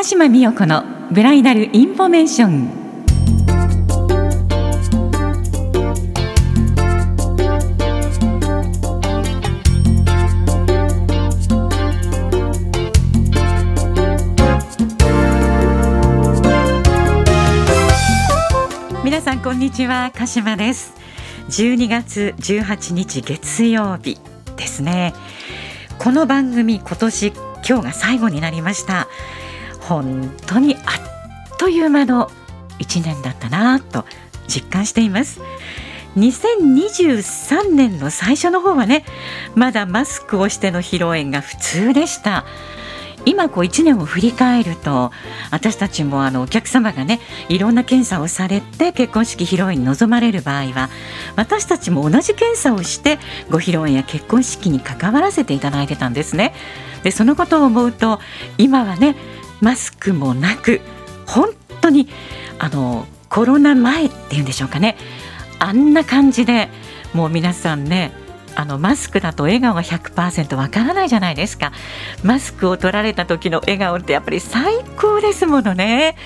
鹿島美代子のブライダルインフォメーション。皆さんこんにちは鹿島です。12月18日月曜日ですね。この番組今年今日が最後になりました。本当にあっという間の1年だったなと実感しています2023年の最初の方はねまだマスクをしての披露宴が普通でした今こう1年を振り返ると私たちもあのお客様がねいろんな検査をされて結婚式披露宴に臨まれる場合は私たちも同じ検査をしてご披露宴や結婚式に関わらせていただいてたんですね。でそのことを思うと今はねマスクもなく本当にあのコロナ前っていうんでしょうかね。あんな感じでもう皆さんねあのマスクだと笑顔が100%わからないじゃないですか。マスクを取られた時の笑顔ってやっぱり最高ですものね。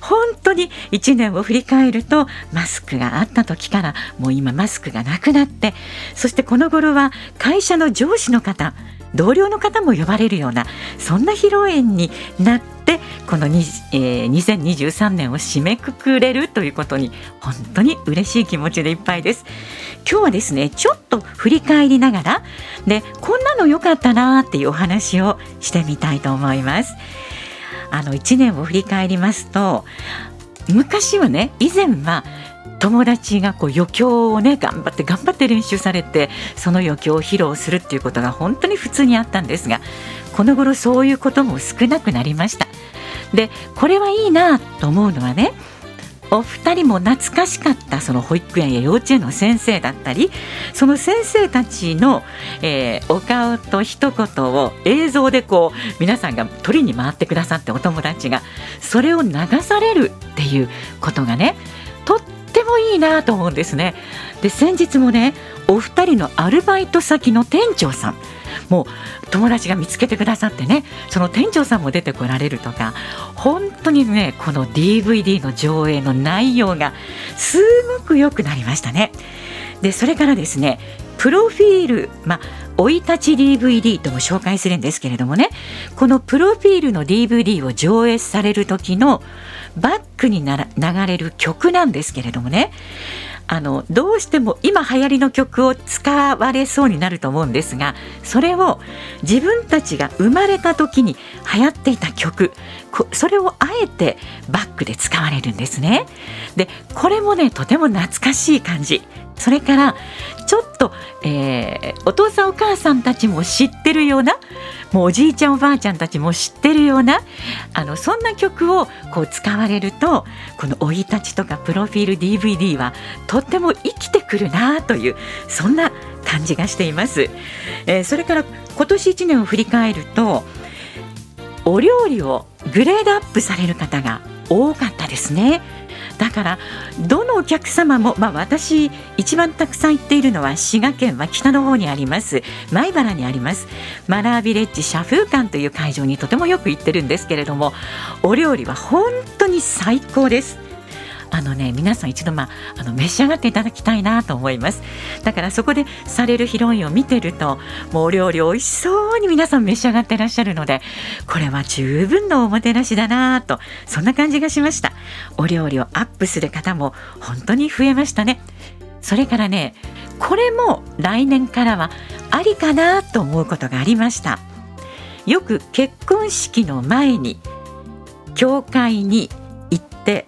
本当に1年を振り返るとマスクがあった時からもう今マスクがなくなってそしてこの頃は会社の上司の方同僚の方も呼ばれるようなそんな披露宴になってこの、えー、2023年を締めくくれるということに本当に嬉しい気持ちでいっぱいです。今日はですねちょっと振り返りながらでこんなの良かったなっていうお話をしてみたいと思います。あの1年を振り返りますと昔はね以前は友達がこう余興をね頑張って頑張って練習されてその余興を披露するっていうことが本当に普通にあったんですがこの頃そういうことも少なくなりました。でこれはいいなと思うのはねお二人も懐かしかったその保育園や幼稚園の先生だったりその先生たちの、えー、お顔と一言を映像でこう皆さんが取りに回ってくださってお友達がそれを流されるっていうことがねとっもいいなと思うんですね。で先日もねお二人のアルバイト先の店長さんもう友達が見つけてくださってねその店長さんも出てこられるとか本当にねこの DVD の上映の内容がすごく良くなりましたね。でそれからですねプロフィール、まあ生い立ち DVD とも紹介するんですけれどもね。このプロフィールの DVD を上映される時のバックになら流れる曲なんですけれどもね。あのどうしても今流行りの曲を使われそうになると思うんですがそれを自分たちが生まれた時に流行っていた曲それをあえてバックで使われるんですね。でこれもねとても懐かしい感じ。それからちょっと、えー、お父さんお母さんたちも知ってるようなもうおじいちゃんおばあちゃんたちも知ってるようなあのそんな曲をこう使われるとこの生い立ちとかプロフィール DVD はとっても生きてくるなというそんな感じがしています、えー、それから今年1年を振り返るとお料理をグレードアップされる方が多かったですね。だからどのお客様も、まあ、私一番たくさん行っているのは滋賀県は北の方にあります。米原にあります。マナービレッジ社風館という会場にとてもよく行ってるんですけれどもお料理は本当に最高です。あのね皆さん一度、まあ、あの召し上がっていただきたいなと思います。だからそこでされるヒロインを見てるともうお料理美味しそうに皆さん召し上がってらっしゃるのでこれは十分のおもてなしだなとそんな感じがしました。お料理をアップする方も本当に増えましたね。それからねこれも来年からはありかなと思うことがありました。よく結婚式の前に教会に行って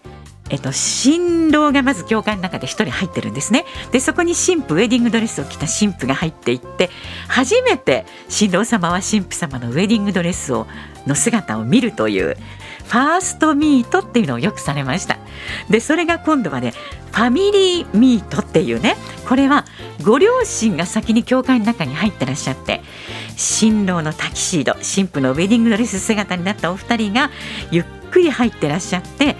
えっと、新郎がまず教会の中で1人入ってるんですね。でそこに新婦ウェディングドレスを着た新婦が入っていって初めて新郎様は新婦様のウェディングドレスをの姿を見るというファーストミートっていうのをよくされました。でそれが今度はねファミリーミートっていうねこれはご両親が先に教会の中に入ってらっしゃって新郎のタキシード新婦のウェディングドレス姿になったお二人がゆっくり入ってらっしゃって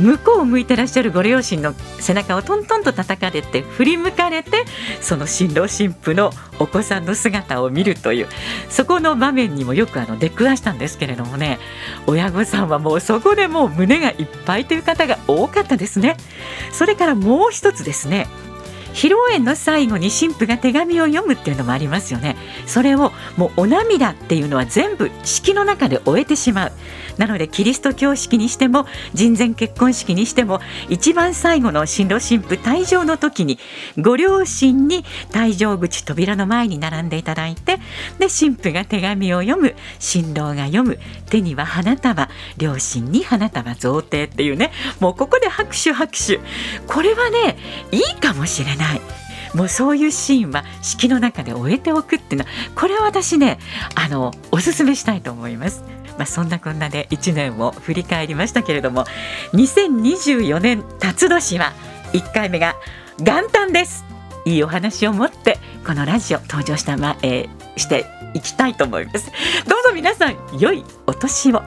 向こうを向いてらっしゃるご両親の背中をトントンと叩かれて振り向かれてその新郎新婦のお子さんの姿を見るというそこの場面にもよくあの出くわしたんですけれどもね親御さんはもうそこでもう胸がいっぱいという方が多かったですね。それからもう一つですね披露宴の最後に新婦が手紙を読むっていうのもありますよね。それをもうお涙っていうのは全部式の中で終えてしまう。なのでキリスト教式にしても人前結婚式にしても一番最後の新郎新婦退場の時にご両親に退場口扉の前に並んでいただいてで新婦が手紙を読む新郎が読む手には花束両親に花束贈呈っていうね。もうここで拍手拍手。これはねいいかもしれない。ない。もうそういうシーンは式の中で終えておくっていうのはこれは私ねあのおすすめしたいと思います。まあ、そんなこんなで1年を振り返りましたけれども2024年辰年は1回目が元旦ですいいお話を持ってこのラジオ登場したま、えー、していきたいと思いますどうぞ皆さん良いお年を